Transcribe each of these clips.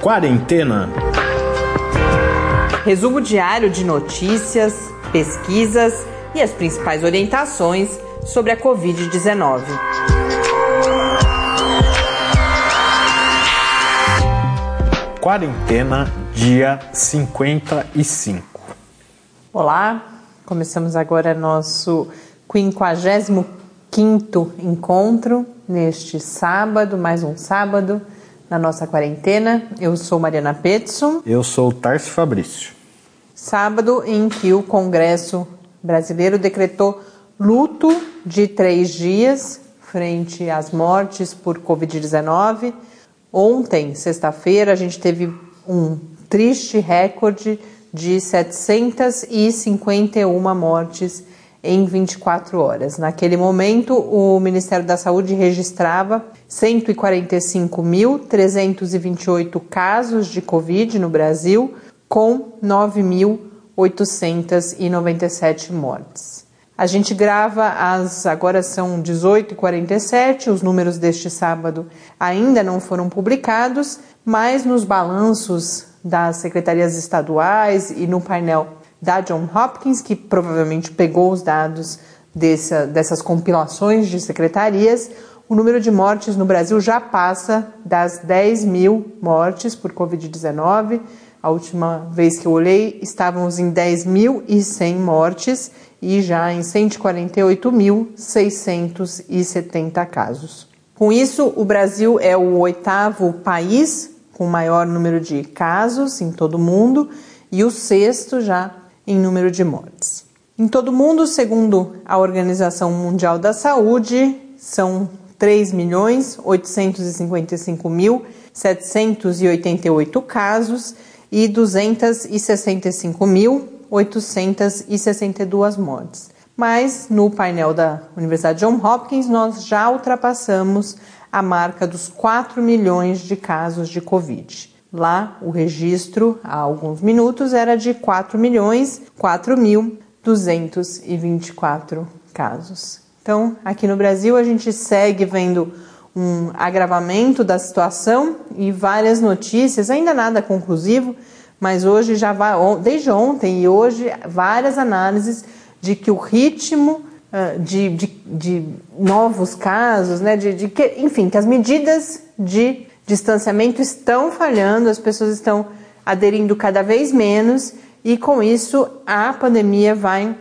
Quarentena. Resumo diário de notícias, pesquisas e as principais orientações sobre a Covid-19. Quarentena, dia 55. Olá, começamos agora nosso 55 encontro neste sábado, mais um sábado na nossa quarentena. Eu sou Mariana Petson. Eu sou o Tarso Fabrício. Sábado em que o Congresso brasileiro decretou luto de três dias frente às mortes por Covid-19. Ontem, sexta-feira, a gente teve um triste recorde de 751 mortes em 24 horas. Naquele momento, o Ministério da Saúde registrava 145.328 casos de Covid no Brasil, com 9.897 mortes. A gente grava às agora são 18h47, os números deste sábado ainda não foram publicados, mas nos balanços das secretarias estaduais e no painel da John Hopkins, que provavelmente pegou os dados dessa, dessas compilações de secretarias, o número de mortes no Brasil já passa das 10 mil mortes por Covid-19. A última vez que eu olhei, estávamos em 10.100 mortes e já em 148.670 casos. Com isso, o Brasil é o oitavo país com maior número de casos em todo o mundo e o sexto já em número de mortes. Em todo o mundo, segundo a Organização Mundial da Saúde, são 3.855.788 casos e 265.862 mortes. Mas no painel da Universidade John Hopkins nós já ultrapassamos a marca dos 4 milhões de casos de Covid. Lá, o registro, há alguns minutos, era de 4 milhões 4.224 casos. Então, aqui no Brasil, a gente segue vendo um agravamento da situação e várias notícias, ainda nada conclusivo, mas hoje já vai, desde ontem e hoje, várias análises de que o ritmo uh, de, de, de, novos casos, né, de, de que, enfim, que as medidas de distanciamento estão falhando, as pessoas estão aderindo cada vez menos e com isso a pandemia vai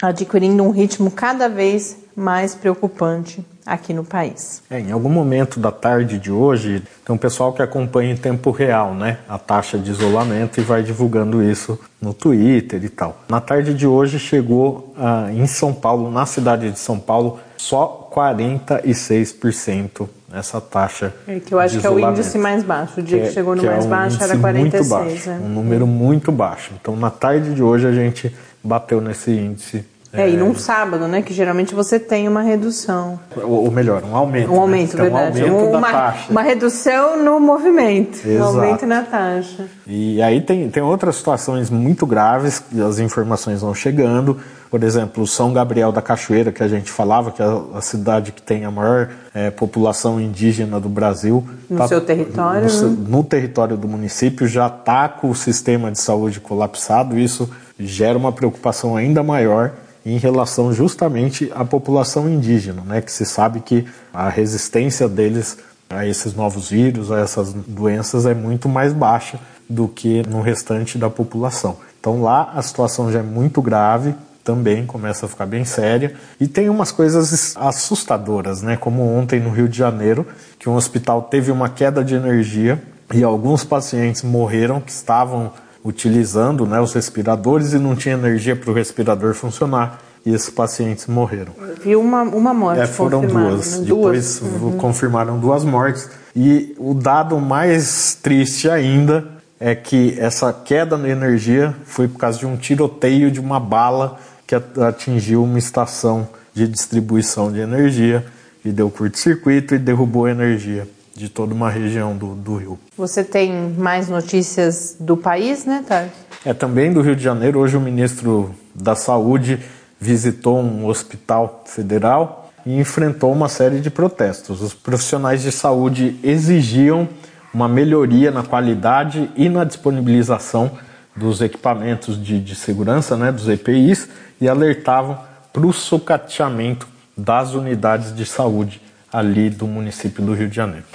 adquirindo um ritmo cada vez mais preocupante aqui no país. É, em algum momento da tarde de hoje, tem um pessoal que acompanha em tempo real, né, a taxa de isolamento e vai divulgando isso no Twitter e tal. Na tarde de hoje chegou ah, em São Paulo, na cidade de São Paulo, só 46% essa taxa. É que eu acho que é o índice mais baixo. O dia que, que é- chegou no que mais é um baixo era 46. Muito baixo, é. Um número muito baixo. Então, na tarde de hoje, a gente bateu nesse índice. É, é, e num sábado, né? Que geralmente você tem uma redução. Ou, melhor, um aumento. Um aumento, né? verdade. Um aumento uma, da taxa. Uma redução no movimento. Exato. Um aumento na taxa. E aí tem, tem outras situações muito graves, que as informações vão chegando por exemplo, São Gabriel da Cachoeira, que a gente falava, que é a cidade que tem a maior é, população indígena do Brasil. No tá, seu território? No, né? no, território do município, já está com o sistema de saúde colapsado. Isso gera uma preocupação ainda maior em relação justamente à população indígena, né, que se sabe que a resistência deles a esses novos vírus, a essas doenças é muito mais baixa do que no restante da população. Então lá a situação já é muito grave, também começa a ficar bem séria. E tem umas coisas assustadoras, né? Como ontem no Rio de Janeiro, que um hospital teve uma queda de energia e alguns pacientes morreram que estavam utilizando né, os respiradores e não tinha energia para o respirador funcionar. E esses pacientes morreram. Vi uma, uma morte. É, foram duas. Né? Depois uhum. confirmaram duas mortes. E o dado mais triste ainda é que essa queda na energia foi por causa de um tiroteio de uma bala que atingiu uma estação de distribuição de energia e deu curto-circuito e derrubou a energia de toda uma região do, do Rio. Você tem mais notícias do país, né, Tar? É também do Rio de Janeiro. Hoje o ministro da Saúde visitou um hospital federal e enfrentou uma série de protestos. Os profissionais de saúde exigiam uma melhoria na qualidade e na disponibilização dos equipamentos de, de segurança, né, dos EPIs, e alertavam para o sucateamento das unidades de saúde ali do município do Rio de Janeiro.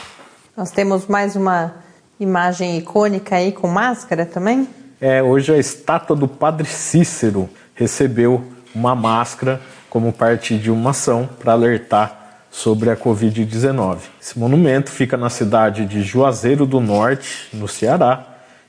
Nós temos mais uma imagem icônica aí com máscara também? É, hoje a estátua do Padre Cícero recebeu uma máscara como parte de uma ação para alertar sobre a Covid-19. Esse monumento fica na cidade de Juazeiro do Norte, no Ceará,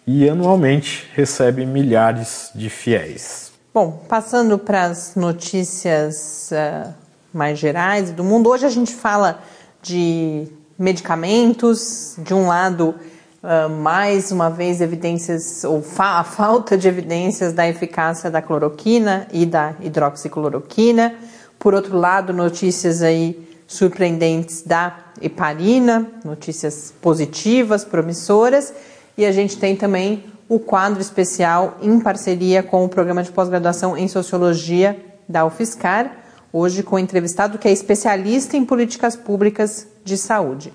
e anualmente recebe milhares de fiéis. Bom, passando para as notícias uh, mais gerais do mundo, hoje a gente fala de medicamentos, de um lado, uh, mais uma vez, evidências, ou fa a falta de evidências da eficácia da cloroquina e da hidroxicloroquina. Por outro lado, notícias aí surpreendentes da heparina, notícias positivas, promissoras. E a gente tem também o quadro especial em parceria com o programa de pós-graduação em Sociologia da UFSCar, hoje com o entrevistado que é especialista em políticas públicas de saúde.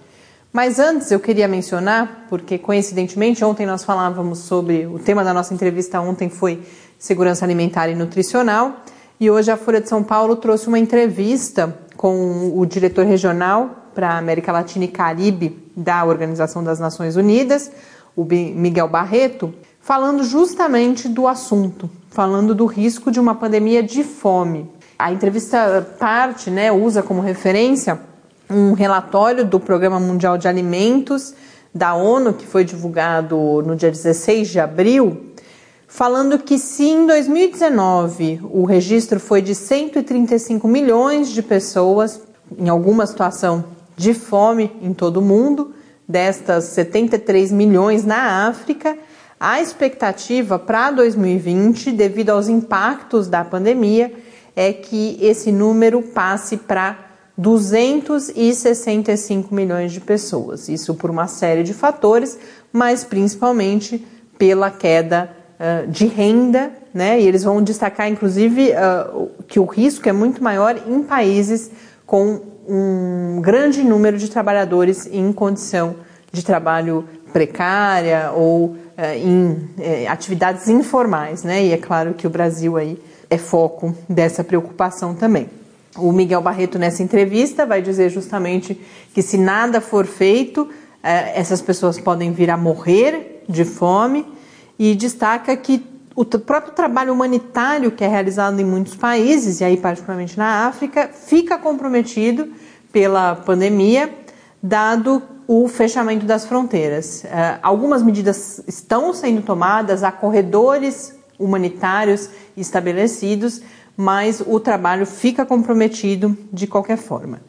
Mas antes eu queria mencionar, porque coincidentemente ontem nós falávamos sobre o tema da nossa entrevista ontem foi segurança alimentar e nutricional, e hoje a Folha de São Paulo trouxe uma entrevista com o diretor regional para América Latina e Caribe da Organização das Nações Unidas, o Miguel Barreto, falando justamente do assunto, falando do risco de uma pandemia de fome. A entrevista parte, né, usa como referência um relatório do Programa Mundial de Alimentos da ONU, que foi divulgado no dia 16 de abril, falando que se em 2019 o registro foi de 135 milhões de pessoas em alguma situação de fome em todo o mundo, destas 73 milhões na África, a expectativa para 2020, devido aos impactos da pandemia, é que esse número passe para 265 milhões de pessoas. Isso por uma série de fatores, mas principalmente pela queda uh, de renda, né? E eles vão destacar, inclusive, uh, que o risco é muito maior em países com um grande número de trabalhadores em condição de trabalho precária ou uh, em atividades informais, né? E é claro que o Brasil aí é foco dessa preocupação também. O Miguel Barreto, nessa entrevista, vai dizer justamente que se nada for feito, eh, essas pessoas podem vir a morrer de fome e destaca que o próprio trabalho humanitário que é realizado em muitos países, e aí particularmente na África, fica comprometido pela pandemia, dado o fechamento das fronteiras. Eh, algumas medidas estão sendo tomadas, há corredores humanitários estabelecidos, mas o trabalho fica comprometido de qualquer forma.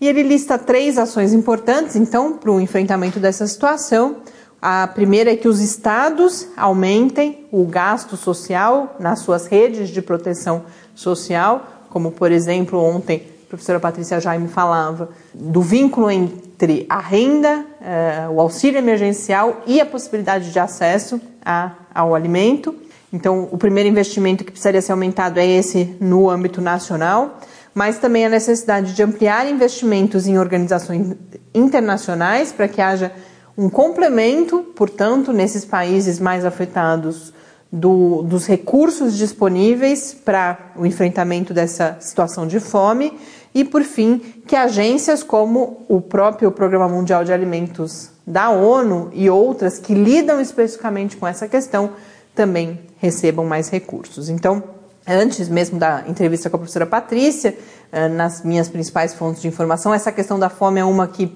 E ele lista três ações importantes, então, para o enfrentamento dessa situação. A primeira é que os estados aumentem o gasto social nas suas redes de proteção social, como, por exemplo, ontem a professora Patrícia Jaime falava do vínculo entre a renda, eh, o auxílio emergencial e a possibilidade de acesso a, ao alimento. Então, o primeiro investimento que precisaria ser aumentado é esse no âmbito nacional, mas também a necessidade de ampliar investimentos em organizações internacionais para que haja um complemento, portanto, nesses países mais afetados do, dos recursos disponíveis para o enfrentamento dessa situação de fome e, por fim, que agências como o próprio Programa Mundial de Alimentos da ONU e outras que lidam especificamente com essa questão também recebam mais recursos. Então, antes mesmo da entrevista com a professora Patrícia, eh, nas minhas principais fontes de informação, essa questão da fome é uma que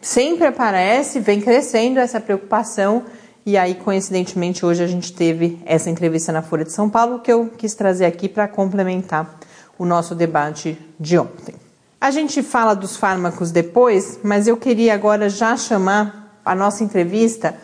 sempre aparece, vem crescendo essa preocupação. E aí, coincidentemente, hoje a gente teve essa entrevista na Folha de São Paulo que eu quis trazer aqui para complementar o nosso debate de ontem. A gente fala dos fármacos depois, mas eu queria agora já chamar a nossa entrevista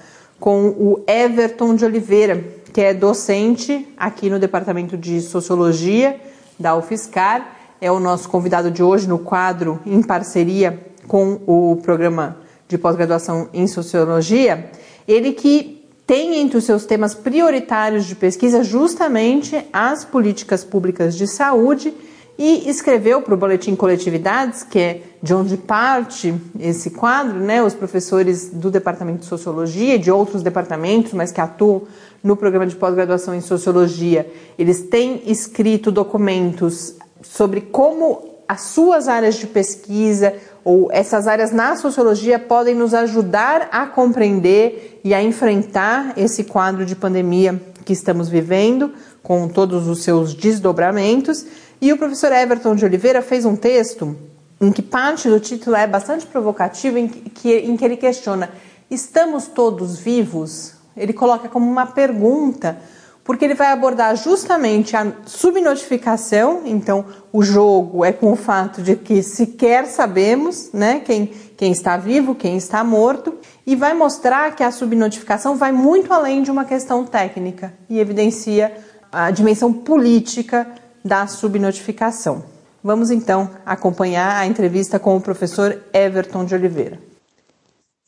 com o Everton de Oliveira, que é docente aqui no Departamento de Sociologia da UFSCar. É o nosso convidado de hoje no quadro em parceria com o programa de pós-graduação em Sociologia. Ele que tem entre os seus temas prioritários de pesquisa justamente as políticas públicas de saúde e escreveu para o Boletim Coletividades, que é de onde parte esse quadro, né, os professores do Departamento de Sociologia e de outros departamentos, mas que atuam no programa de pós-graduação em Sociologia, eles têm escrito documentos sobre como as suas áreas de pesquisa ou essas áreas na sociologia podem nos ajudar a compreender e a enfrentar esse quadro de pandemia que estamos vivendo, com todos os seus desdobramentos. E o professor Everton de Oliveira fez um texto em que parte do título é bastante provocativo, em que, em que ele questiona: estamos todos vivos? Ele coloca como uma pergunta porque ele vai abordar justamente a subnotificação, então o jogo é com o fato de que sequer sabemos né, quem, quem está vivo, quem está morto, e vai mostrar que a subnotificação vai muito além de uma questão técnica e evidencia a dimensão política da subnotificação. Vamos então acompanhar a entrevista com o professor Everton de Oliveira.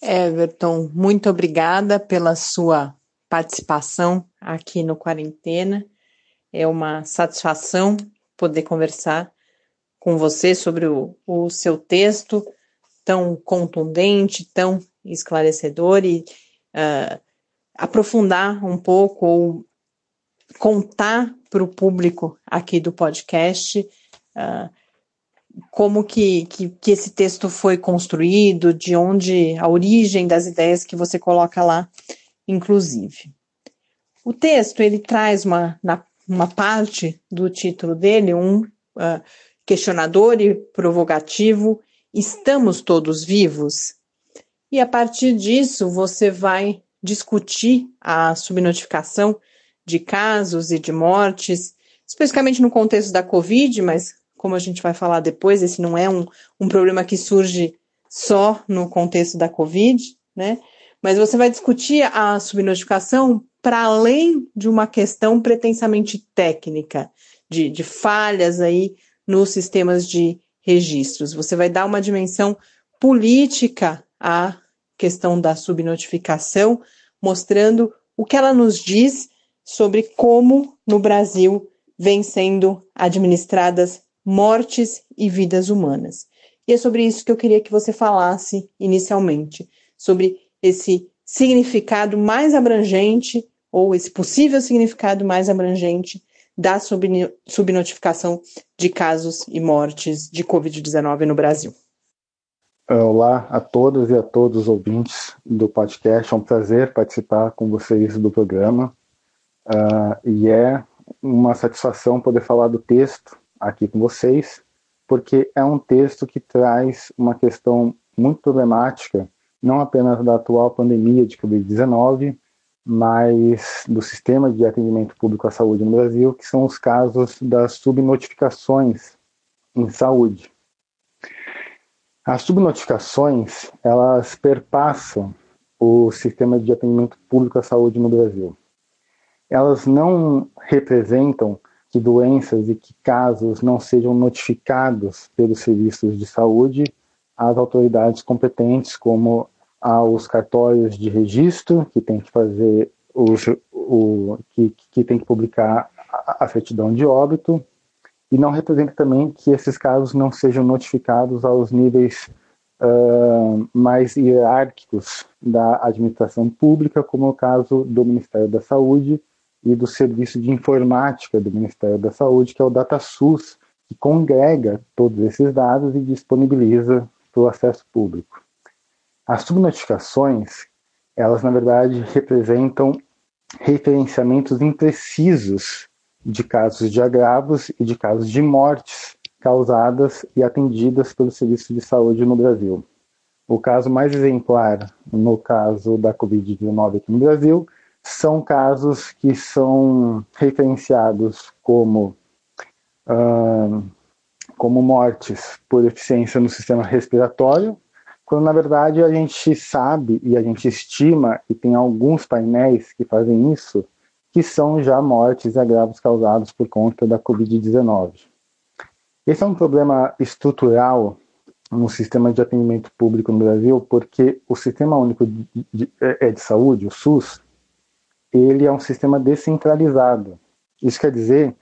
Everton, muito obrigada pela sua participação aqui no Quarentena. É uma satisfação poder conversar com você sobre o, o seu texto tão contundente, tão esclarecedor e uh, aprofundar um pouco ou contar para o público aqui do podcast uh, como que, que, que, esse texto foi construído, de onde a origem das ideias que você coloca lá inclusive. O texto ele traz uma, na, uma parte do título dele um uh, questionador e provocativo. Estamos todos vivos? E a partir disso você vai discutir a subnotificação de casos e de mortes, especificamente no contexto da Covid, mas como a gente vai falar depois, esse não é um, um problema que surge só no contexto da Covid, né? Mas você vai discutir a subnotificação para além de uma questão pretensamente técnica, de, de falhas aí nos sistemas de registros. Você vai dar uma dimensão política à questão da subnotificação, mostrando o que ela nos diz sobre como no Brasil vem sendo administradas mortes e vidas humanas. E é sobre isso que eu queria que você falasse inicialmente, sobre esse significado mais abrangente, ou esse possível significado mais abrangente da subnotificação de casos e mortes de Covid-19 no Brasil. Olá a todos e a todos os ouvintes do podcast. É um prazer participar com vocês do programa. Uh, e é uma satisfação poder falar do texto aqui com vocês, porque é um texto que traz uma questão muito problemática não apenas da atual pandemia de Covid-19, mas do sistema de atendimento público à saúde no Brasil, que são os casos das subnotificações em saúde. As subnotificações, elas perpassam o sistema de atendimento público à saúde no Brasil. Elas não representam que doenças e que casos não sejam notificados pelos serviços de saúde às autoridades competentes, como aos cartórios de registro, que tem que fazer o, o que, que tem que publicar a, a certidão de óbito, e não representa também que esses casos não sejam notificados aos níveis uh, mais hierárquicos da administração pública, como é o caso do Ministério da Saúde e do Serviço de Informática do Ministério da Saúde, que é o DataSUS, que congrega todos esses dados e disponibiliza para o acesso público. As subnotificações, elas na verdade representam referenciamentos imprecisos de casos de agravos e de casos de mortes causadas e atendidas pelo Serviço de Saúde no Brasil. O caso mais exemplar, no caso da Covid-19 aqui no Brasil, são casos que são referenciados como, uh, como mortes por eficiência no sistema respiratório, quando na verdade a gente sabe e a gente estima, e tem alguns painéis que fazem isso, que são já mortes e agravos causados por conta da Covid-19. Esse é um problema estrutural no sistema de atendimento público no Brasil, porque o Sistema Único de, de, é, de Saúde, o SUS, ele é um sistema descentralizado. Isso quer dizer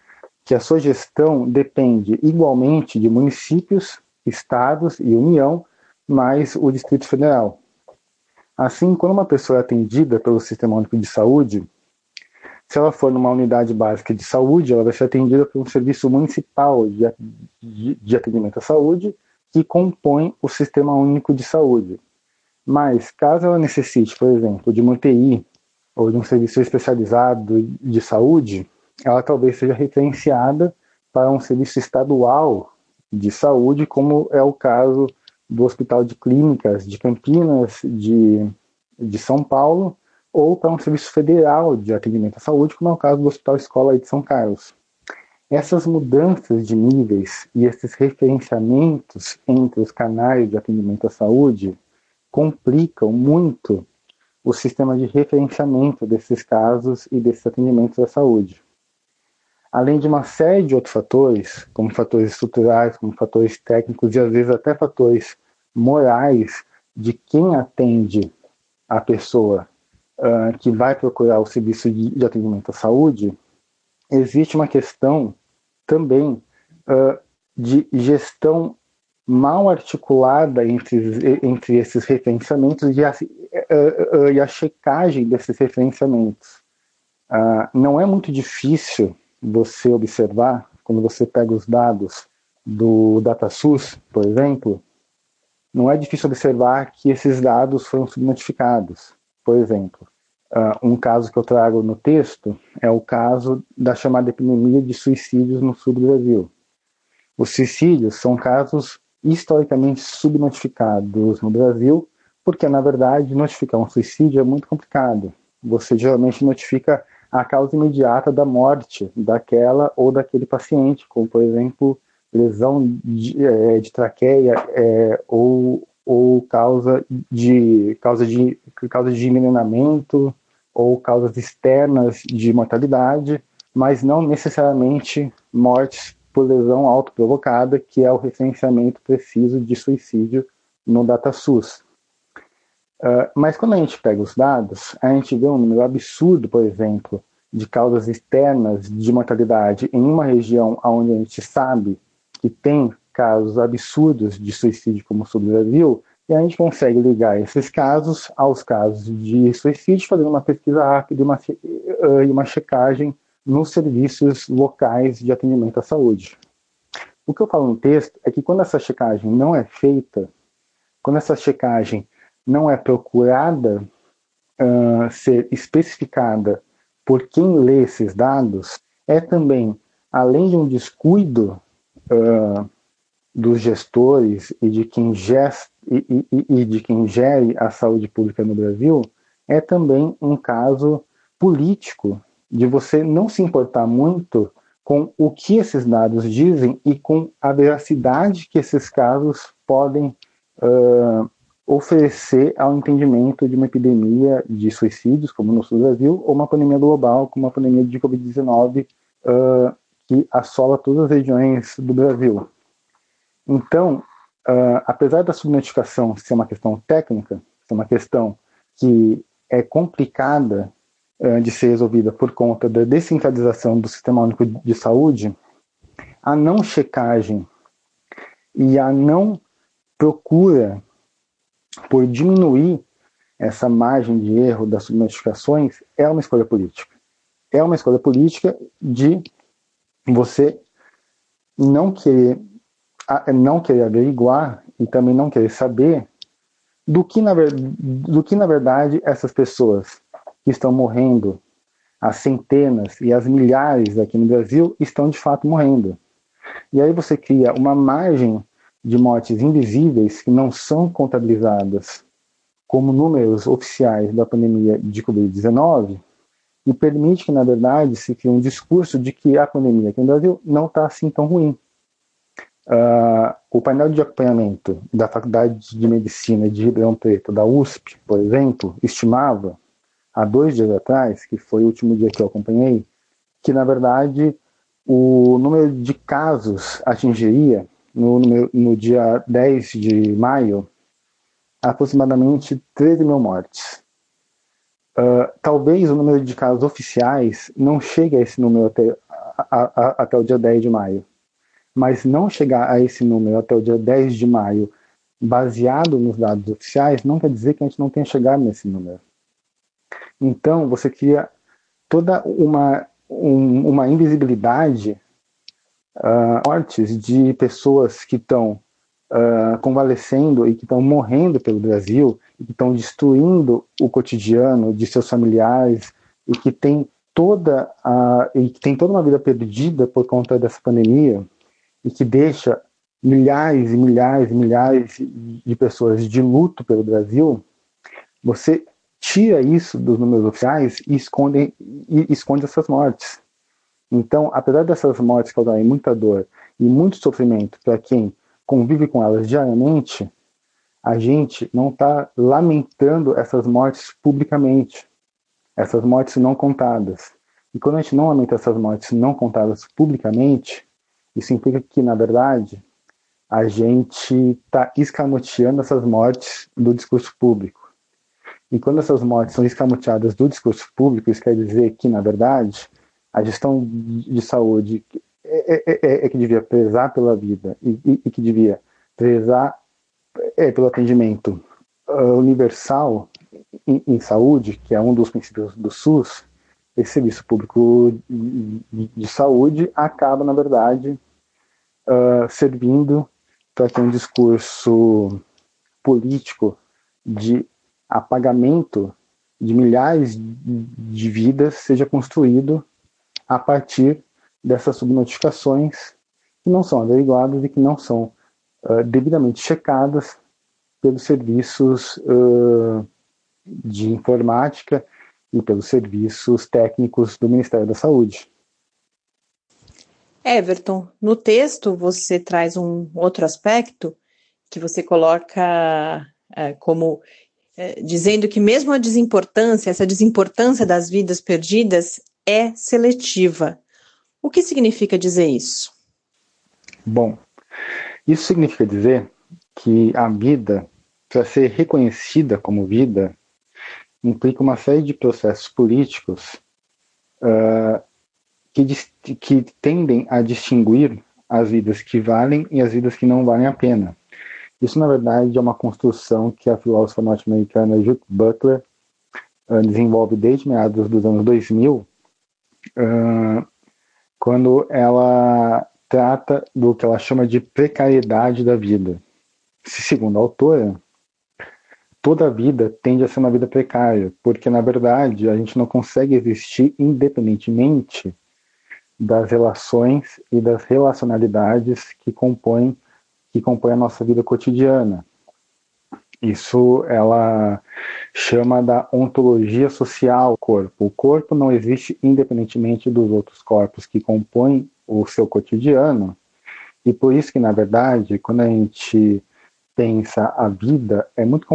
que a sua gestão depende igualmente de municípios, estados e União, mais o Distrito Federal. Assim, quando uma pessoa é atendida pelo Sistema Único de Saúde, se ela for numa unidade básica de saúde, ela vai ser atendida por um serviço municipal de, de, atendimento à saúde que compõe o Sistema Único de Saúde. Mas, caso ela necessite, por exemplo, de uma UTI ou de um serviço especializado de saúde, ela talvez seja referenciada para um serviço estadual de saúde, como é o caso do Hospital de Clínicas de Campinas, de, de São Paulo, ou para um serviço federal de atendimento à saúde, como é o caso do Hospital Escola de São Carlos. Essas mudanças de níveis e esses referenciamentos entre os canais de atendimento à saúde complicam muito o sistema de referenciamento desses casos e desses atendimentos à saúde. Além de uma série de outros fatores, como fatores estruturais, como fatores técnicos e às vezes até fatores morais de quem atende a pessoa uh, que vai procurar o serviço de, de, atendimento à saúde, existe uma questão também uh, de gestão mal articulada entre, entre esses referenciamentos e a, uh, e a checagem desses referenciamentos. não é muito difícil você observar, quando você pega os dados do DataSUS, por exemplo, não é difícil observar que esses dados foram subnotificados. Por exemplo, uh, um caso que eu trago no texto é o caso da chamada epidemia de suicídios no sul do Brasil. Os suicídios são casos historicamente subnotificados no Brasil, porque, na verdade, notificar um suicídio é muito complicado. Você geralmente notifica a causa imediata da morte daquela ou daquele paciente, como, por exemplo, lesão de, é, de traqueia é, ou, ou causa de causa de causa de envenenamento ou causas externas de mortalidade, mas não necessariamente mortes por lesão autoprovocada, que é o referenciamento preciso de suicídio no DataSUS. Uh, mas quando a gente pega os dados, a gente vê um número absurdo, por exemplo, de causas externas de mortalidade em uma região onde a gente sabe que tem casos absurdos de suicídio como o sul do Brasil, e a gente consegue ligar esses casos aos casos de suicídio, fazendo uma pesquisa rápida e uma, e uma checagem nos serviços locais de atendimento à saúde. O que eu falo no texto é que quando essa checagem não é feita, quando essa checagem não é procurada uh, ser especificada por quem lê esses dados, é também, além de um descuido uh, dos gestores e de quem gesta e, e, e de quem gere a saúde pública no Brasil é também um caso político de você não se importar muito com o que esses dados dizem e com a veracidade que esses casos podem uh, oferecer ao entendimento de uma epidemia de suicídios, como no sul do Brasil, ou uma pandemia global, como a pandemia de Covid-19, uh, que assola todas as regiões do Brasil. Então, Uh, apesar da subnotificação ser uma questão técnica, ser uma questão que é complicada de ser resolvida por conta da descentralização do Sistema Único de Saúde, a não checagem e a não procura por diminuir essa margem de erro das subnotificações é uma escolha política. É uma escolha política de você não querer não querer averiguar e também não querer saber do que, na, do que, na verdade, essas pessoas que estão morrendo, as centenas e as milhares aqui no Brasil, estão de fato morrendo. E aí você cria uma margem de mortes invisíveis que não são contabilizadas como números oficiais da pandemia de Covid-19 e permite que, na verdade, se crie um discurso de que a pandemia aqui no Brasil não está assim tão ruim. Uh, o painel de acompanhamento da Faculdade de Medicina de Ribeirão Preto, da USP, por exemplo, estimava, há dois dias atrás, que foi o último dia que eu acompanhei, que na verdade o número de casos atingiria, no, no, dia 10 de maio, aproximadamente 13 mil mortes. Uh, talvez o número de casos oficiais não chegue a esse número até, a, a, até o dia 10 de maio. Mas não chegar a esse número até o dia 10 de maio, baseado nos dados oficiais, não quer dizer que a gente não tenha chegado nesse número. Então, você cria toda uma, um, uma invisibilidade, uh, mortes de pessoas que estão uh, convalescendo e que estão morrendo pelo Brasil, e que estão destruindo o cotidiano de seus familiares, e que tem toda a, e que tem toda uma vida perdida por conta dessa pandemia, e que deixa milhares e milhares e milhares de pessoas de luto pelo Brasil, você tira isso dos números oficiais e esconde, e esconde essas mortes. Então, apesar dessas mortes causarem muita dor e muito sofrimento para quem convive com elas diariamente, a gente não está lamentando essas mortes publicamente, essas mortes não contadas. E quando a gente não lamenta essas mortes não contadas publicamente, isso implica que, na verdade, a gente está escamoteando essas mortes do discurso público. E quando essas mortes são escamoteadas do discurso público, isso quer dizer que, na verdade, a gestão de saúde é, é, é, é que devia prezar pela vida e, e, e que devia prezar é, pelo atendimento uh, universal em, em, saúde, que é um dos princípios do SUS, esse serviço público de, de saúde acaba, na verdade, uh, servindo para que um discurso político de apagamento de milhares de vidas seja construído a partir dessas subnotificações que não são averiguadas e que não são uh, devidamente checadas pelos serviços uh, de informática e pelos serviços técnicos do Ministério da Saúde. Everton, no texto você traz um outro aspecto que você coloca é, como é, dizendo que mesmo a desimportância, essa desimportância das vidas perdidas é seletiva. O que significa dizer isso? Bom, isso significa dizer que a vida, para ser reconhecida como vida, implica uma série de processos políticos uh, que, que tendem a distinguir as vidas que valem e as vidas que não valem a pena. Isso, na verdade, é uma construção que a filósofa norte-americana Judith Butler uh, desenvolve desde meados dos anos 2000, uh, quando ela trata do que ela chama de precariedade da vida. Segundo a autora, toda vida tende a ser uma vida precária, porque, na verdade, a gente não consegue existir independentemente das relações e das relacionalidades que compõem que compõem a nossa vida cotidiana. Isso ela chama da ontologia social corpo. O corpo não existe independentemente dos outros corpos que compõem o seu cotidiano. E por isso que, na verdade, quando a gente pensa a vida, é muito,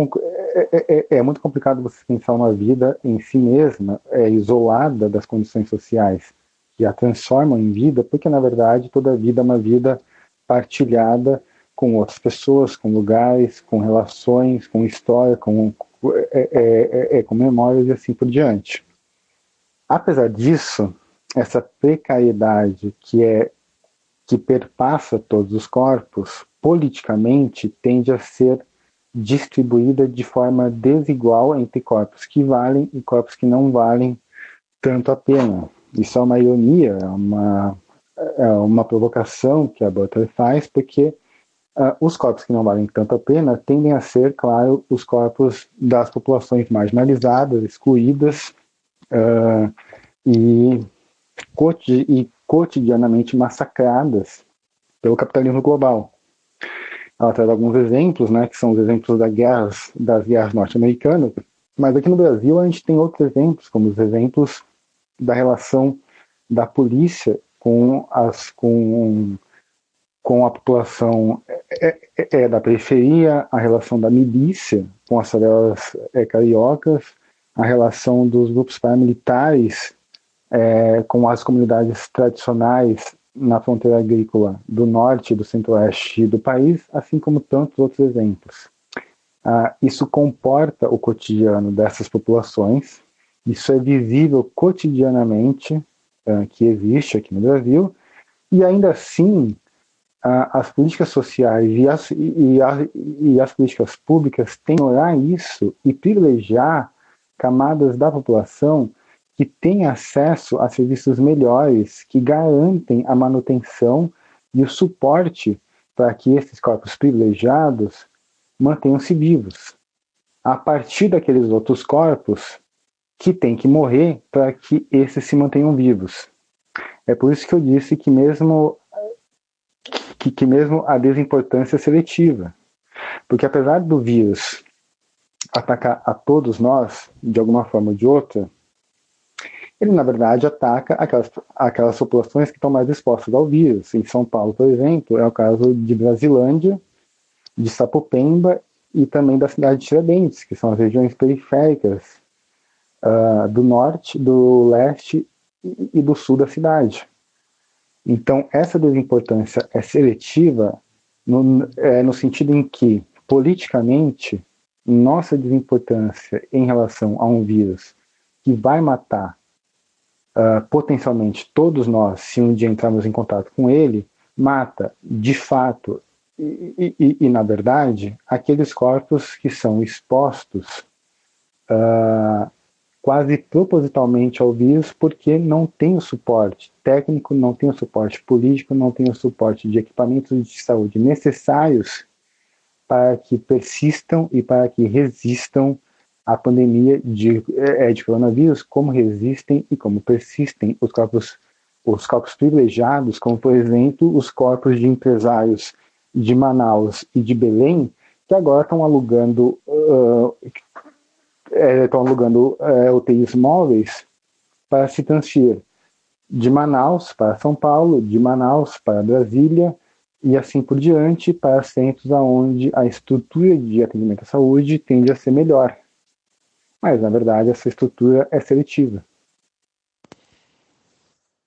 é, é, é, é muito complicado você pensar uma vida em si mesma, é, isolada das condições sociais que a transformam em vida, porque na verdade toda vida é uma vida partilhada com outras pessoas, com lugares, com relações, com história, com, é, é, é, com memórias e assim por diante. Apesar disso, essa precariedade que é que perpassa todos os corpos, politicamente tende a ser distribuída de forma desigual entre corpos que valem e corpos que não valem tanto a pena. Isso é uma ironia, é uma, é uma provocação que a Butler faz, porque uh, os corpos que não valem tanto a pena tendem a ser, claro, os corpos das populações marginalizadas, excluídas uh, e, e cotidianamente massacradas pelo capitalismo global. Ela traz alguns exemplos, né, que são os exemplos das guerras, das guerras norte-americanas, mas aqui no Brasil a gente tem outros exemplos, como os exemplos da relação da polícia com as com com a população é, é, é da periferia, a relação da milícia com as favelas é, cariocas, a relação dos grupos paramilitares é, com as comunidades tradicionais na fronteira agrícola do norte do centro-oeste do país, assim como tantos outros exemplos. Ah, isso comporta o cotidiano dessas populações isso é visível cotidianamente uh, que existe aqui no Brasil, e ainda assim as políticas sociais e as, e, as, e as políticas públicas têm que olhar isso e privilegiar camadas da população que têm acesso a serviços melhores, que garantem a manutenção e o suporte para que esses corpos privilegiados mantenham-se vivos. A partir daqueles outros corpos que têm que morrer para que esses se mantenham vivos. É por isso que eu disse que mesmo que, que mesmo a desimportância seletiva. Porque apesar do vírus atacar a todos nós, de alguma forma ou de outra, ele na verdade ataca aquelas, aquelas populações que estão mais expostas ao vírus. Em São Paulo, por exemplo, é o caso de Brasilândia, de Sapopemba e também da cidade de Tiradentes, que são as regiões periféricas uh, do norte, do leste e do sul da cidade. Então, essa desimportância é seletiva no, é, no sentido em que, politicamente, nossa desimportância em relação a um vírus que vai matar uh, potencialmente todos nós, se um dia entrarmos em contato com ele, mata de fato e, e, e na verdade aqueles corpos que são expostos uh, quase propositalmente ao vírus porque não tem o suporte técnico, não tem o suporte político, não tem o suporte de equipamentos de saúde necessários para que persistam e para que resistam à pandemia de, é, de coronavírus, como resistem e como persistem os corpos, os corpos privilegiados, como por exemplo os corpos de empresários de Manaus e de Belém, que agora estão alugando uh, estão é, alugando é, UTIs móveis para se transferir de Manaus para São Paulo, de Manaus para Brasília e assim por diante para centros onde a estrutura de atendimento à saúde tende a ser melhor. Mas, na verdade, essa estrutura é seletiva.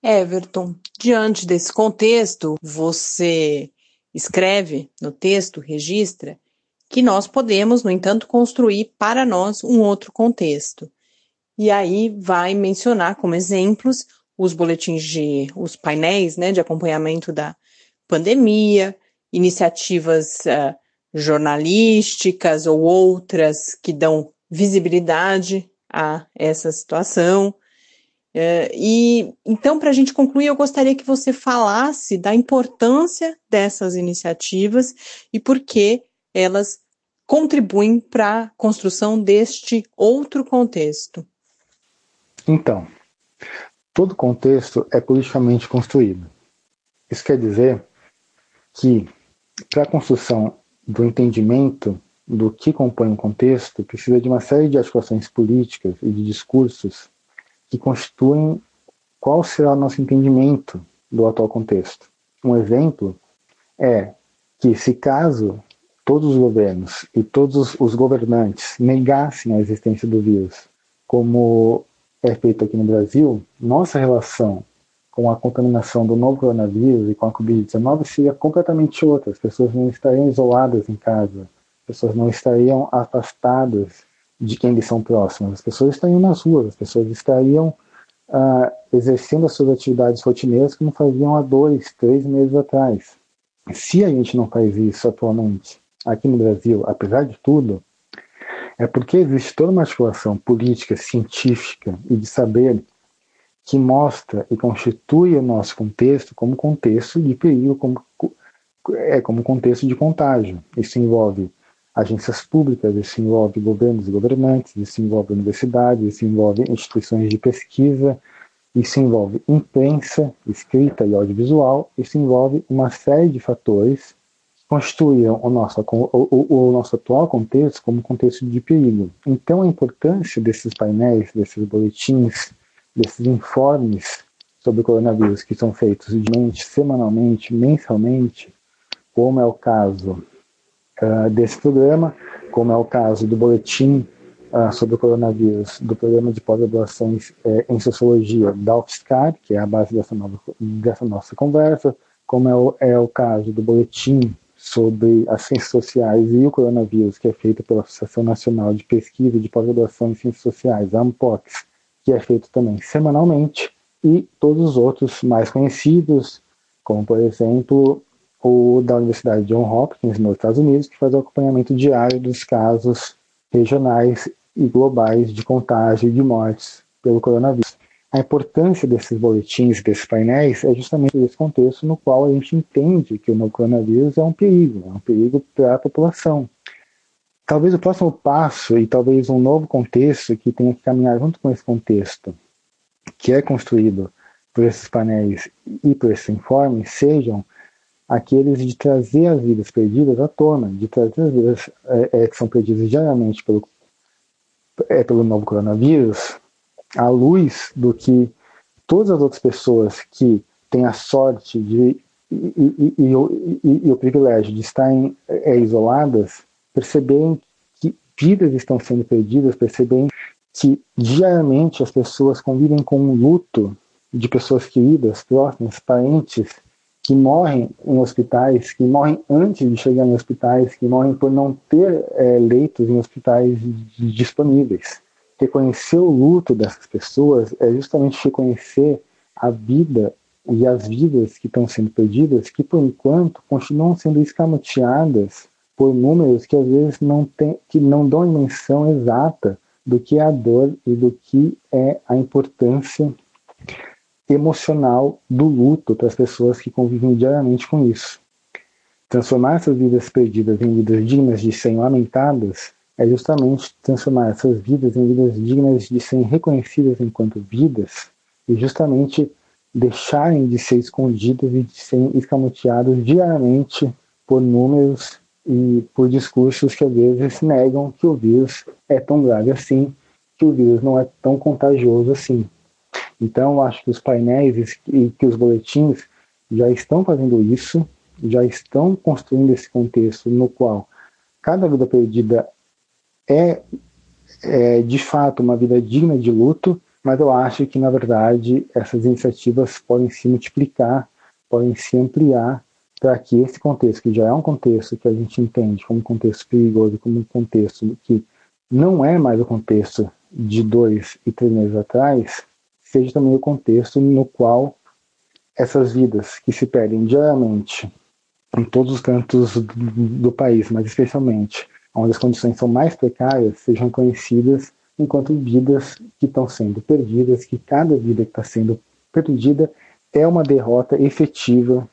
Everton, diante desse contexto, você escreve no texto, registra, que nós podemos, no entanto, construir para nós um outro contexto. E aí vai mencionar como exemplos os boletins de, os painéis né, de acompanhamento da pandemia, iniciativas uh, jornalísticas ou outras que dão visibilidade a essa situação. Uh, e então, para a gente concluir, eu gostaria que você falasse da importância dessas iniciativas e por que elas contribuem para a construção deste outro contexto? Então, todo contexto é politicamente construído. Isso quer dizer que, para a construção do entendimento do que compõe um contexto, precisa de uma série de articulações políticas e de discursos que constituem qual será o nosso entendimento do atual contexto. Um exemplo é que, se caso todos os governos e todos os governantes negassem a existência do vírus, como é feito aqui no Brasil, nossa relação com a contaminação do novo coronavírus e com a Covid-19 seria completamente outra. As pessoas não estariam isoladas em casa, as pessoas não estariam afastadas de quem lhes são próximas, as pessoas estariam nas ruas, as pessoas estariam ah, exercendo as suas atividades rotineiras como faziam há dois, três meses atrás. Se a gente não faz isso atualmente, aqui no Brasil, apesar de tudo, é porque existe toda uma articulação política, científica e de saber que mostra e constitui o nosso contexto como contexto de perigo, como, é, como contexto de contágio. Isso envolve agências públicas, isso envolve governos e governantes, isso envolve universidades, isso envolve instituições de pesquisa, isso envolve imprensa, escrita e audiovisual, isso envolve uma série de fatores constituíam o nosso, o, o, nosso atual contexto como contexto de perigo. Então, a importância desses painéis, desses boletins, desses informes sobre o coronavírus que são feitos diariamente, semanalmente, mensalmente, como é o caso uh, desse programa, como é o caso do boletim uh, sobre o coronavírus do programa de pós-graduação uh, em sociologia da UFSCar, que é a base dessa, nova, dessa nossa conversa, como é o, é o caso do boletim sobre as ciências sociais e o coronavírus, que é feito pela Associação Nacional de Pesquisa de Pós-Graduação em Ciências Sociais, a AMPOX, que é feito também semanalmente, e todos os outros mais conhecidos, como por exemplo o da Universidade John Hopkins nos Estados Unidos, que faz o acompanhamento diário dos casos regionais e globais de contágio e de mortes pelo coronavírus. A importância desses boletins, desses painéis, é justamente nesse contexto no qual a gente entende que o novo coronavírus é um perigo, é um perigo para a população. Talvez o próximo passo e talvez um novo contexto que tenha que caminhar junto com esse contexto, que é construído por esses painéis e por esses informes, sejam aqueles de trazer as vidas perdidas à tona, de trazer as vidas é, é, que são perdidas diariamente pelo, é, pelo novo coronavírus, à luz do que todas as outras pessoas que têm a sorte de, e, e, e, e o privilégio de estarem é, isoladas perceberem que vidas estão sendo perdidas, perceberem que diariamente as pessoas convivem com um luto de pessoas queridas, próximas, parentes, que morrem em hospitais, que morrem antes de chegar em hospitais, que morrem por não ter é, leitos em hospitais disponíveis. Reconhecer o luto dessas pessoas é justamente reconhecer a vida e as vidas que estão sendo perdidas, que por enquanto continuam sendo escamoteadas por números que às vezes não tem, que não dão dimensão exata do que é a dor e do que é a importância emocional do luto para as pessoas que convivem diariamente com isso. Transformar essas vidas perdidas em vidas dignas de serem lamentadas é justamente transformar essas vidas em vidas dignas de serem reconhecidas enquanto vidas e justamente deixarem de ser escondidas e de serem escamoteadas diariamente por números e por discursos que às vezes negam que o vírus é tão grave assim, que o vírus não é tão contagioso assim. Então, acho que os painéis e que os boletins já estão fazendo isso, já estão construindo esse contexto no qual cada vida perdida é, é de fato uma vida digna de luto, mas eu acho que, na verdade, essas iniciativas podem se multiplicar, podem se ampliar para que esse contexto, que já é um contexto que a gente entende como um contexto perigoso, como um contexto que não é mais o contexto de dois e três meses atrás, seja também o contexto no qual essas vidas que se perdem diariamente em todos os cantos do, do país, mas especialmente onde as condições são mais precárias, sejam conhecidas enquanto vidas que estão sendo perdidas, que cada vida que está sendo perdida é uma derrota efetiva,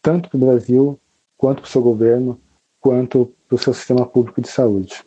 tanto para o Brasil, quanto para o seu governo, quanto para o seu sistema público de saúde.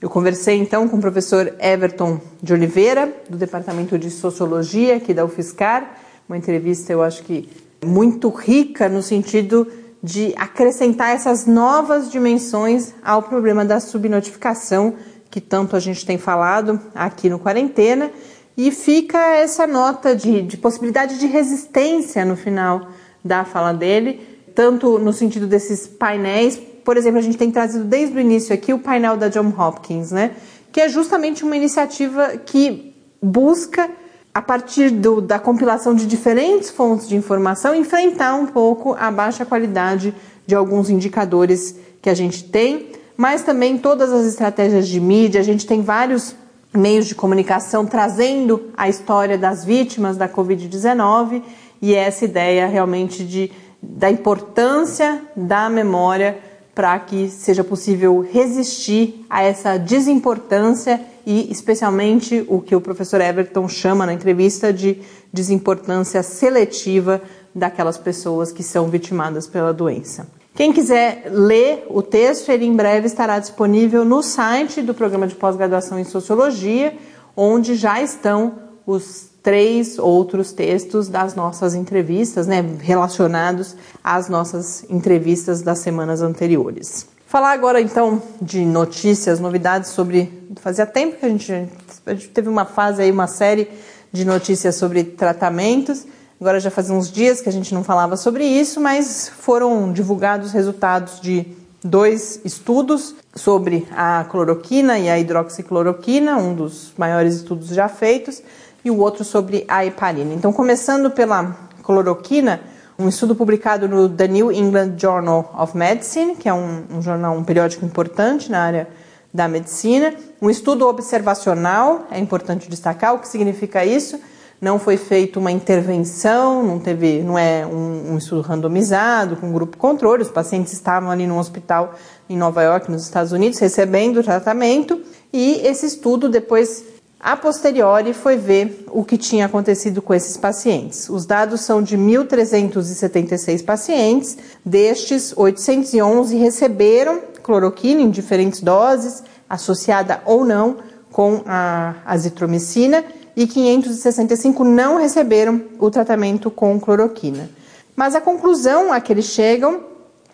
Eu conversei então com o professor Everton de Oliveira, do Departamento de Sociologia aqui da UFSCar, uma entrevista eu acho que muito rica no sentido de acrescentar essas novas dimensões ao problema da subnotificação que tanto a gente tem falado aqui no Quarentena. E fica essa nota de, de possibilidade de resistência no final da fala dele, tanto no sentido desses painéis por exemplo, a gente tem trazido desde o início aqui o painel da John Hopkins, né? Que é justamente uma iniciativa que busca, a partir do, da compilação de diferentes fontes de informação, enfrentar um pouco a baixa qualidade de alguns indicadores que a gente tem, mas também todas as estratégias de mídia. A gente tem vários meios de comunicação trazendo a história das vítimas da Covid-19 e essa ideia realmente de, da importância da memória para que seja possível resistir a essa desimportância e, especialmente, o que o professor Everton chama na entrevista de desimportância seletiva daquelas pessoas que são vitimadas pela doença. Quem quiser ler o texto, ele em breve estará disponível no site do programa de pós-graduação em Sociologia, onde já estão os três outros textos das nossas entrevistas, né, relacionados às nossas entrevistas das semanas anteriores. Falar agora então de notícias, novidades sobre. Fazia tempo que a gente, a gente teve uma fase aí, uma série de notícias sobre tratamentos. Agora já fazia uns dias que a gente não falava sobre isso, mas foram divulgados resultados de dois estudos sobre a cloroquina e a hidroxicloroquina, um dos maiores estudos já feitos e o outro sobre a heparina. Então, começando pela cloroquina, um estudo publicado no The New England Journal of Medicine, que é um, um jornal, um periódico importante na área da medicina, um estudo observacional, é importante destacar o que significa isso. não foi feita uma intervenção, não teve, não é um, um, estudo randomizado com grupo controle. Os pacientes estavam ali no hospital em Nova York, nos Estados Unidos, recebendo tratamento e esse estudo depois a posteriori foi ver o que tinha acontecido com esses pacientes. Os dados são de 1.376 pacientes, destes 811 receberam cloroquina em diferentes doses, associada ou não com a azitromicina, e 565 não receberam o tratamento com cloroquina. Mas a conclusão a que eles chegam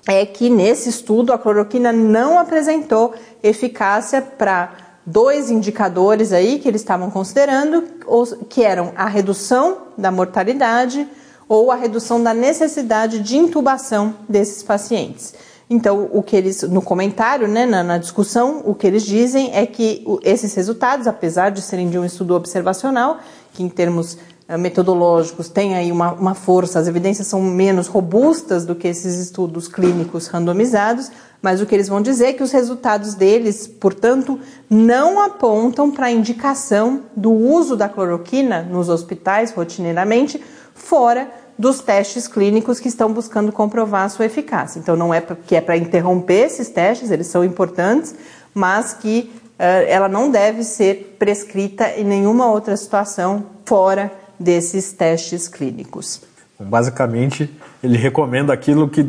é que nesse estudo a cloroquina não apresentou eficácia para dois indicadores aí que eles estavam considerando, que eram a redução da mortalidade ou a redução da necessidade de intubação desses pacientes. Então, o que eles, no comentário, né, na, na, discussão, o que eles dizem é que esses resultados, apesar de serem de um estudo observacional, que em termos uh, metodológicos tem aí uma, uma força, as evidências são menos robustas do que esses estudos clínicos randomizados, mas o que eles vão dizer é que os resultados deles, portanto, não apontam para a indicação do uso da cloroquina nos hospitais rotineiramente, fora dos testes clínicos que estão buscando comprovar a sua eficácia. Então, não é que é para interromper esses testes, eles são importantes, mas que uh, ela não deve ser prescrita em nenhuma outra situação fora desses testes clínicos. Basicamente, ele recomenda aquilo que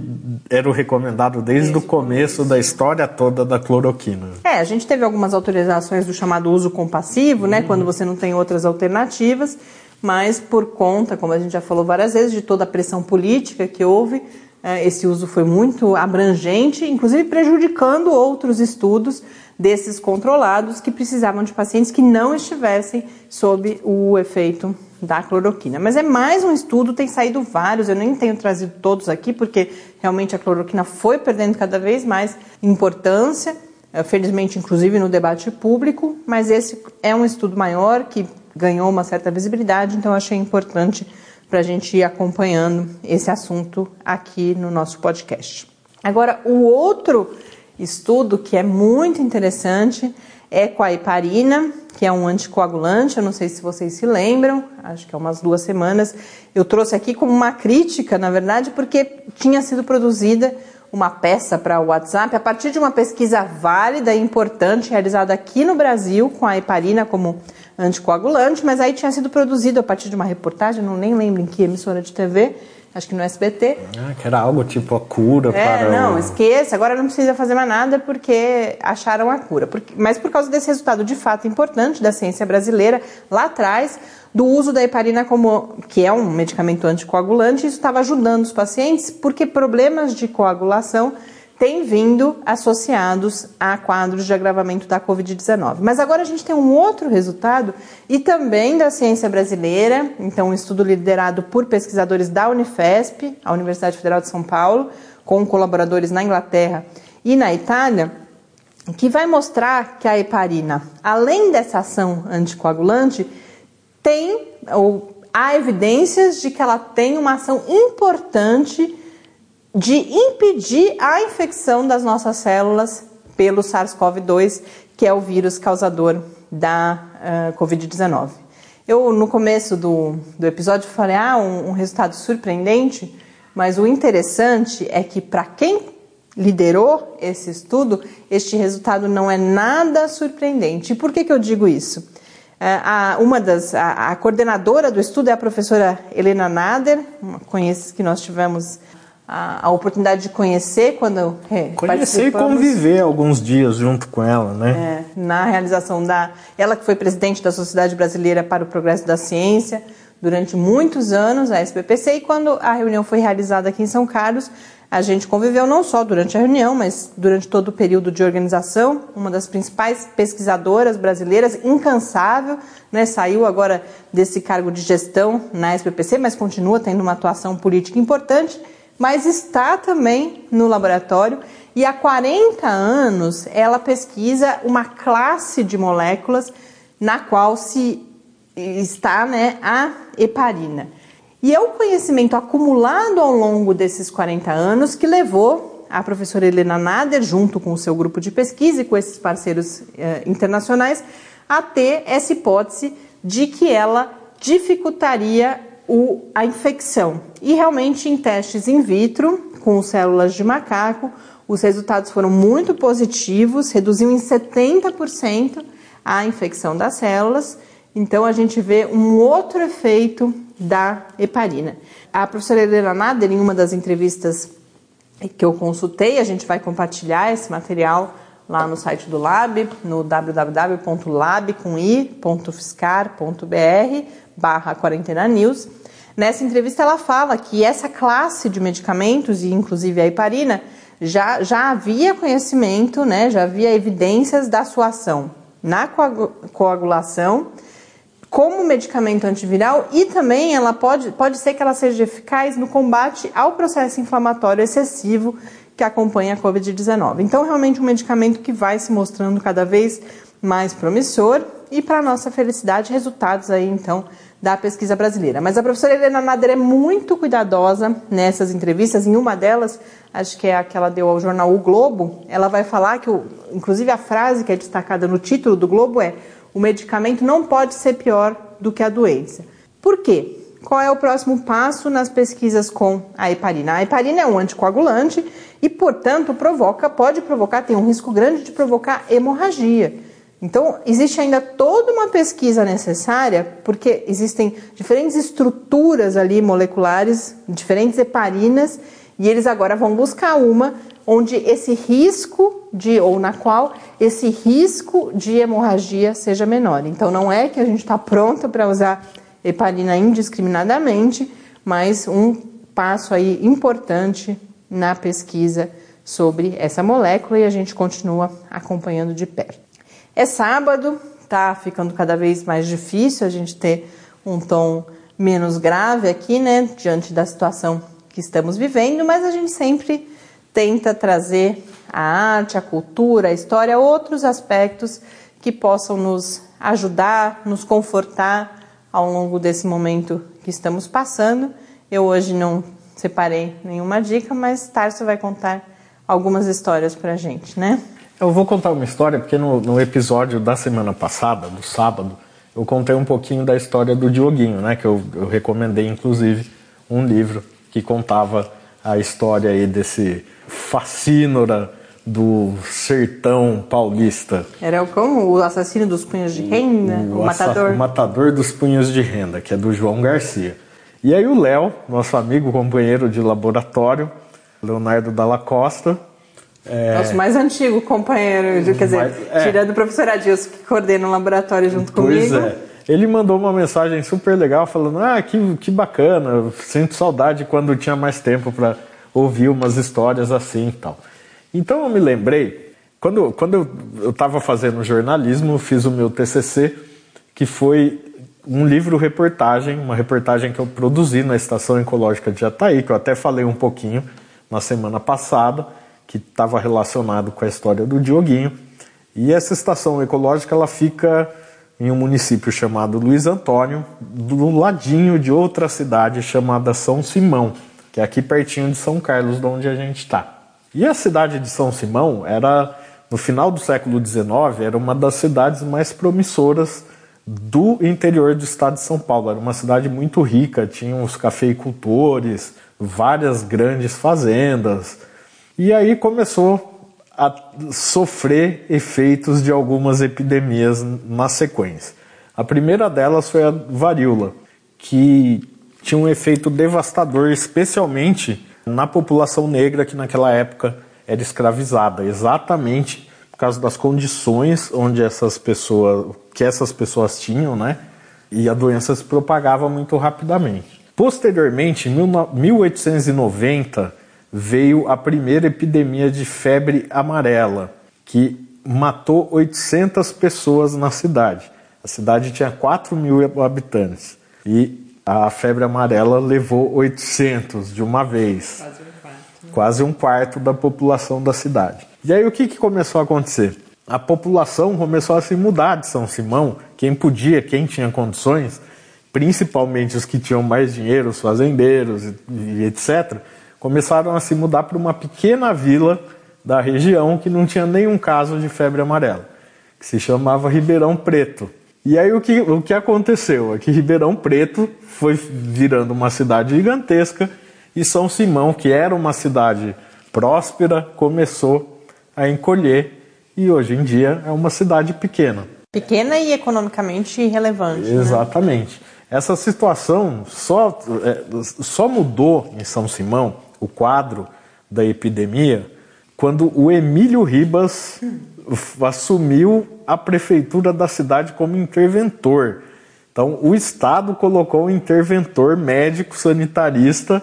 era o recomendado desde, desde o começo da história toda da cloroquina. É, a gente teve algumas autorizações do chamado uso compassivo, né, uhum. quando você não tem outras alternativas, mas por conta, como a gente já falou várias vezes, de toda a pressão política que houve, é, esse uso foi muito abrangente, inclusive prejudicando outros estudos desses controlados que precisavam de pacientes que não estivessem sob o efeito da cloroquina. Mas é mais um estudo, tem saído vários, eu nem tenho trazido todos aqui, porque realmente a cloroquina foi perdendo cada vez mais importância, é, felizmente, inclusive no debate público, mas esse é um estudo maior que ganhou uma certa visibilidade, então achei importante para a gente ir acompanhando esse assunto aqui no nosso podcast. Agora, o outro estudo que é muito interessante é com a heparina, que é um anticoagulante. Eu não sei se vocês se lembram, acho que há umas duas semanas. Eu trouxe aqui como uma crítica, na verdade, porque tinha sido produzida uma peça para o WhatsApp a partir de uma pesquisa válida e importante realizada aqui no Brasil com a heparina como anticoagulante, mas aí tinha sido produzido a partir de uma reportagem, não nem lembro em que emissora de TV, acho que no SBT. Ah, que era algo tipo a cura é, para. Não, o... esqueça, agora não precisa fazer mais nada porque acharam a cura. Porque, mas por causa desse resultado de fato importante da ciência brasileira, lá atrás, do uso da heparina como que é um medicamento anticoagulante, isso estava ajudando os pacientes, porque problemas de coagulação têm vindo associados a quadros de agravamento da Covid-19. Mas agora a gente tem um outro resultado e também da ciência brasileira, então um estudo liderado por pesquisadores da Unifesp, a Universidade Federal de São Paulo, com colaboradores na Inglaterra e na Itália, que vai mostrar que a heparina, além dessa ação anticoagulante, tem ou há evidências de que ela tem uma ação importante de impedir a infecção das nossas células pelo SARS-CoV-2, que é o vírus causador da uh, Covid-19. Eu, no começo do, do episódio, falei, ah, um, um resultado surpreendente, mas o interessante é que para quem liderou esse estudo, este resultado não é nada surpreendente. E por que, que eu digo isso? Uh, a, uma das, a, a, coordenadora do estudo é a professora Helena Nader, conhece que nós tivemos a, a oportunidade de conhecer quando é, conhecer e conviver alguns dias junto com ela, né? É, na realização da ela que foi presidente da Sociedade Brasileira para o Progresso da Ciência durante muitos anos, a SBPC, e quando a reunião foi realizada aqui em São Carlos, a gente conviveu não só durante a reunião, mas durante todo o período de organização. Uma das principais pesquisadoras brasileiras, incansável, né, saiu agora desse cargo de gestão na SBPC, mas continua tendo uma atuação política importante mas está também no laboratório e há 40 anos ela pesquisa uma classe de moléculas na qual se está né, a heparina. E é o conhecimento acumulado ao longo desses 40 anos que levou a professora Helena Nader, junto com o seu grupo de pesquisa e com esses parceiros eh, internacionais, a ter essa hipótese de que ela dificultaria o, a infecção. E realmente, em testes in vitro, com células de macaco, os resultados foram muito positivos, reduziu em 70% a infecção das células. Então, a gente vê um outro efeito da heparina. A professora Helena Nader, em uma das entrevistas que eu consultei, a gente vai compartilhar esse material lá no site do Lab, no www.lab.fiscar.br barra quarentena news. Nessa entrevista ela fala que essa classe de medicamentos, e inclusive a heparina, já, já havia conhecimento, né, já havia evidências da sua ação na coagulação como medicamento antiviral e também ela pode, pode ser que ela seja eficaz no combate ao processo inflamatório excessivo que acompanha a Covid-19. Então, realmente um medicamento que vai se mostrando cada vez mais promissor e para nossa felicidade, resultados aí então da pesquisa brasileira. Mas a professora Helena Nader é muito cuidadosa nessas entrevistas. Em uma delas, acho que é a que ela deu ao jornal O Globo, ela vai falar que, inclusive a frase que é destacada no título do Globo é: o medicamento não pode ser pior do que a doença. Por quê? Qual é o próximo passo nas pesquisas com a heparina? A heparina é um anticoagulante e, portanto, provoca, pode provocar, tem um risco grande de provocar hemorragia. Então, existe ainda toda uma pesquisa necessária, porque existem diferentes estruturas ali moleculares, diferentes heparinas, e eles agora vão buscar uma onde esse risco de, ou na qual esse risco de hemorragia seja menor. Então, não é que a gente está pronto para usar heparina indiscriminadamente, mas um passo aí importante na pesquisa sobre essa molécula e a gente continua acompanhando de perto. É sábado, tá ficando cada vez mais difícil a gente ter um tom menos grave aqui, né, diante da situação que estamos vivendo, mas a gente sempre tenta trazer a arte, a cultura, a história, outros aspectos que possam nos ajudar, nos confortar ao longo desse momento que estamos passando. Eu hoje não separei nenhuma dica, mas Tarso vai contar algumas histórias para a gente, né? Eu vou contar uma história porque no, no, episódio da semana passada, do sábado, eu contei um pouquinho da história do Dioguinho, né? Que eu, eu recomendei, inclusive, um livro que contava a história aí desse facínora do sertão paulista. Era como o assassino dos punhos de renda? O, o matador? O matador dos punhos de renda, que é do João Garcia. E aí o Léo, nosso amigo, companheiro de laboratório, Leonardo Dalla Costa, é... Nosso mais antigo companheiro, quer dizer, é... tirando o professor Adilson, que coordena o laboratório junto pois comigo. É. Ele mandou uma mensagem super legal falando: Ah, que, que bacana, sinto saudade quando tinha mais tempo para ouvir umas histórias assim e tal. Então eu me lembrei, quando, quando eu estava fazendo jornalismo, fiz o meu TCC, que foi um livro-reportagem, uma reportagem que eu produzi na Estação Ecológica de Jataí, que eu até falei um pouquinho na semana passada que estava relacionado com a história do Dioguinho. E essa estação ecológica ela fica em um município chamado Luiz Antônio, do ladinho de outra cidade chamada São Simão, que é aqui pertinho de São Carlos, de onde a gente está. E a cidade de São Simão era, no final do século XIX, era uma das cidades mais promissoras do interior do estado de São Paulo. Era uma cidade muito rica, tinha os cafeicultores, várias grandes fazendas, e aí começou a sofrer efeitos de algumas epidemias na sequência. A primeira delas foi a varíola, que tinha um efeito devastador, especialmente na população negra que naquela época era escravizada, exatamente por causa das condições onde essas pessoas, que essas pessoas tinham, né? E a doença se propagava muito rapidamente. Posteriormente, em 1890, veio a primeira epidemia de febre amarela, que matou 800 pessoas na cidade. A cidade tinha 4 mil habitantes e a febre amarela levou 800 de uma vez. Quase um quarto. Quase um quarto da população da cidade. E aí o que, que começou a acontecer? A população começou a se mudar de São Simão, quem podia, quem tinha condições, principalmente os que tinham mais dinheiro, os fazendeiros e, e etc., começaram a se mudar para uma pequena vila da região que não tinha nenhum caso de febre amarela, que se chamava Ribeirão Preto. E aí o que, o que aconteceu? É que Ribeirão Preto foi virando uma cidade gigantesca e São Simão, que era uma cidade próspera, começou a encolher e hoje em dia é uma cidade pequena. Pequena e economicamente relevante. Né? Exatamente. Né? Essa situação só, é, só mudou em São Simão, o quadro da epidemia, quando o Emílio Ribas assumiu a prefeitura da cidade como interventor. Então, o Estado colocou um interventor médico sanitarista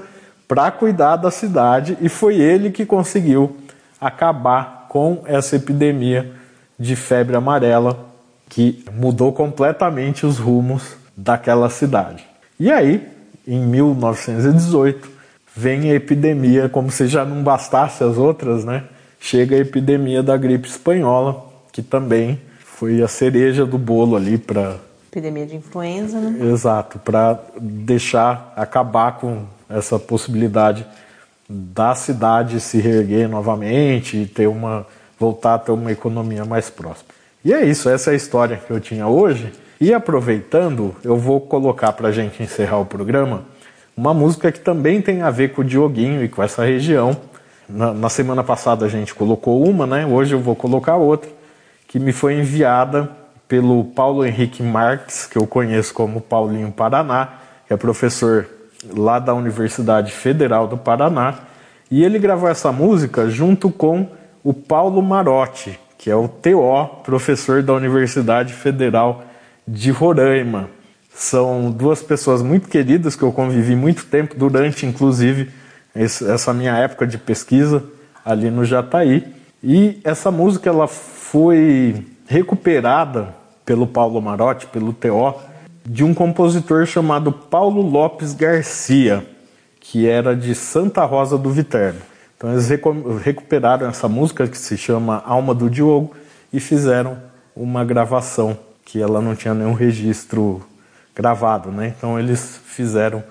para cuidar da cidade e foi ele que conseguiu acabar com essa epidemia de febre amarela que mudou completamente os rumos daquela cidade. E aí, em 1918, vem a epidemia, como se já não bastasse as outras, né? Chega a epidemia da gripe espanhola, que também foi a cereja do bolo ali para epidemia de influenza, né? Exato, para deixar acabar com essa possibilidade da cidade se reerguer novamente e ter uma voltar a ter uma economia mais próspera. E é isso, essa é a história que eu tinha hoje. E aproveitando, eu vou colocar para a gente encerrar o programa uma música que também tem a ver com o Dioguinho e com essa região. Na, na, semana passada a gente colocou uma, né? Hoje eu vou colocar outra, que me foi enviada pelo Paulo Henrique Marques, que eu conheço como Paulinho Paraná, que é professor lá da Universidade Federal do Paraná. E ele gravou essa música junto com o Paulo Marotti, que é o TO, professor da Universidade Federal de Roraima. São duas pessoas muito queridas que eu convivi muito tempo, durante inclusive essa minha época de pesquisa ali no Jataí. E essa música ela foi recuperada pelo Paulo Marotti, pelo TO, de um compositor chamado Paulo Lopes Garcia, que era de Santa Rosa do Viterbo. Então eles recuperaram essa música que se chama Alma do Diogo e fizeram uma gravação que ela não tinha nenhum registro gravado, né? Então eles fizeram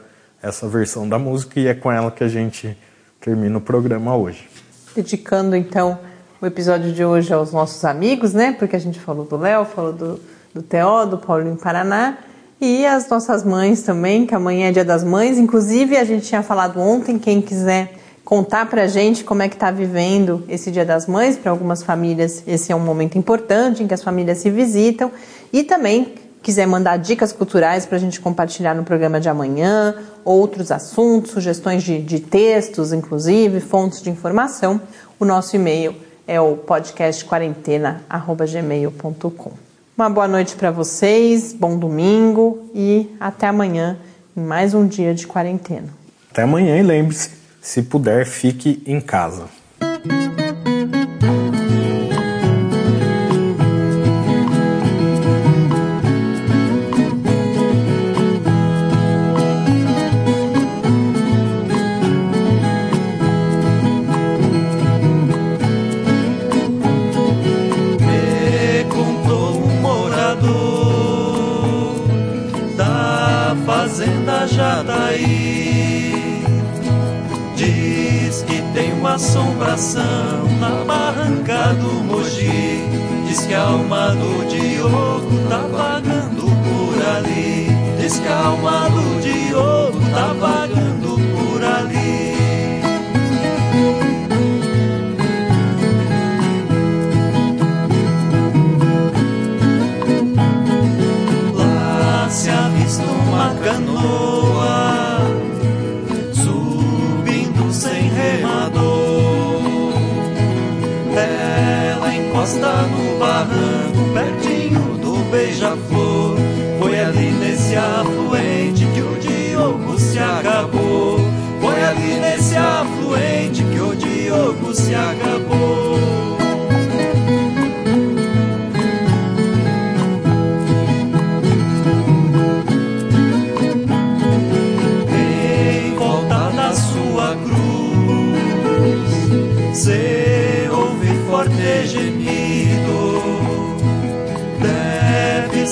essa versão da música e é com ela que a gente termina o programa hoje. Dedicando então o episódio de hoje aos nossos amigos, né? Porque a gente falou do Léo, falou do, do Teó, do Paulinho Paraná e as nossas mães também, que amanhã é dia das mães. Inclusive, a gente tinha falado ontem, quem quiser contar pra gente como é que está vivendo esse Dia das Mães. Para algumas famílias, esse é um momento importante em que as famílias se visitam. E também quiser mandar dicas culturais para a gente compartilhar no programa de amanhã, outros assuntos, sugestões de, de textos, inclusive, fontes de informação, o nosso e-mail é o podcastquarentena.gmail.com. Uma boa noite para vocês, bom domingo e até amanhã em mais um dia de quarentena. Até amanhã e lembre-se, se puder, fique em casa. Assombração na barranca do Mogi. Diz que a alma do Diogo tá vagando por ali. Diz que a alma do Diogo tá vagando encosta no barranco, pertinho do beija-flor. Foi ali nesse afluente que o Diogo se acabou. Foi ali nesse afluente que o Diogo se acabou.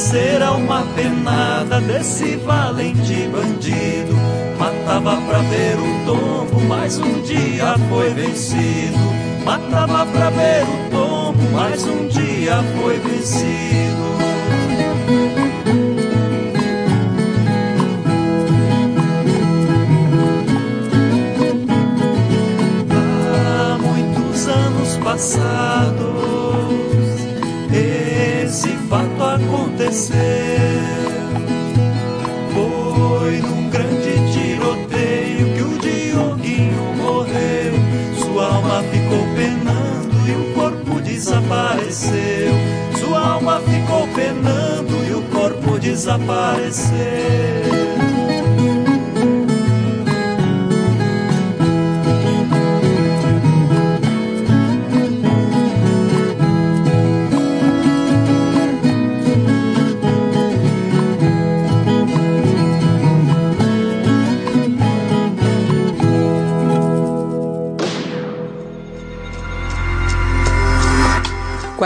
ser alma penada desse valente bandido. Matava pra ver o tombo, mas um dia foi vencido. Matava pra ver o tombo, mas um dia foi vencido. Há muitos anos passados foi num grande tiroteio que o Dioguinho morreu. Sua alma ficou penando e o corpo desapareceu. Sua alma ficou penando e o corpo desapareceu.